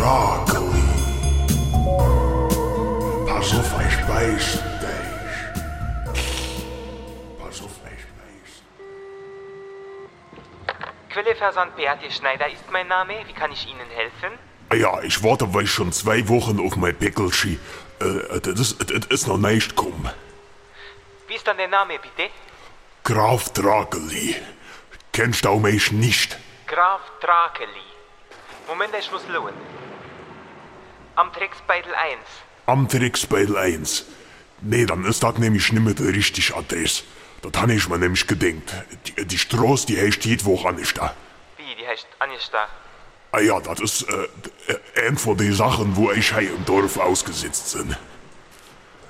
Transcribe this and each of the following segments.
broccoli. Pass auf, ich weiß. dich. Pass auf, ich beiß Quelleversand Beate Schneider ist mein Name. Wie kann ich Ihnen helfen? Ja, ich warte weil ich schon zwei Wochen auf mein Pickelschi. Äh, äh, das, äh, das, ist noch nicht gekommen. Wie ist dann der Name, bitte? Graf Drakeli. Kennst du mich nicht? Graf Drakeli. Moment, ich muss lohnen. Am Tricksbeitel 1. Am Tricksbeil 1. Nee, dann ist das nämlich nicht mehr die richtige Adresse. Das habe ich mir nämlich gedenkt. Die, die Straße, die heißt nicht da. Wie, die heißt Anista. Ah ja, das ist äh, äh, eine von den Sachen, wo ich hier im Dorf ausgesetzt bin.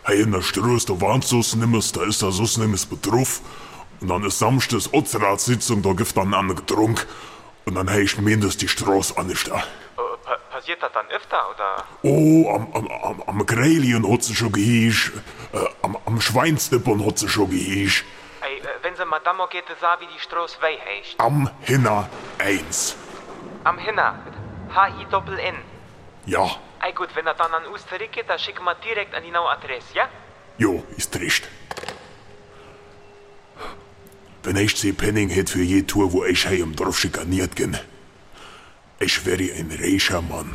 Hier in der Straße, da warnt so's nimmes, da ist da so's nimmes Betruff. Und dann ist samstags Ortsratssitzung, da gibt dann einen getrunken. Und dann gemeint, dass die Straße an ist da. Äh, pa passiert das dann öfter, oder? Oh, am, am, am, am Grelien hat sie schon gehischt. Äh, am, am Schweinsnippern hat sie schon gehischt. Ey, äh, wenn Sie Madame geht, sah, wie die Straße wei heißt. Am Hinner 1. Am Hinner. H-I-Doppel-N. Ja, Ey, gut, wenn er dann an Osterrick geht, dann schicken wir direkt an die neue Adresse, ja? jo, ist recht. Wenn ich sie Penning hätt für je Tour, wo ich hier im Dorf schikaniert bin, ich wäre ein reicher Mann.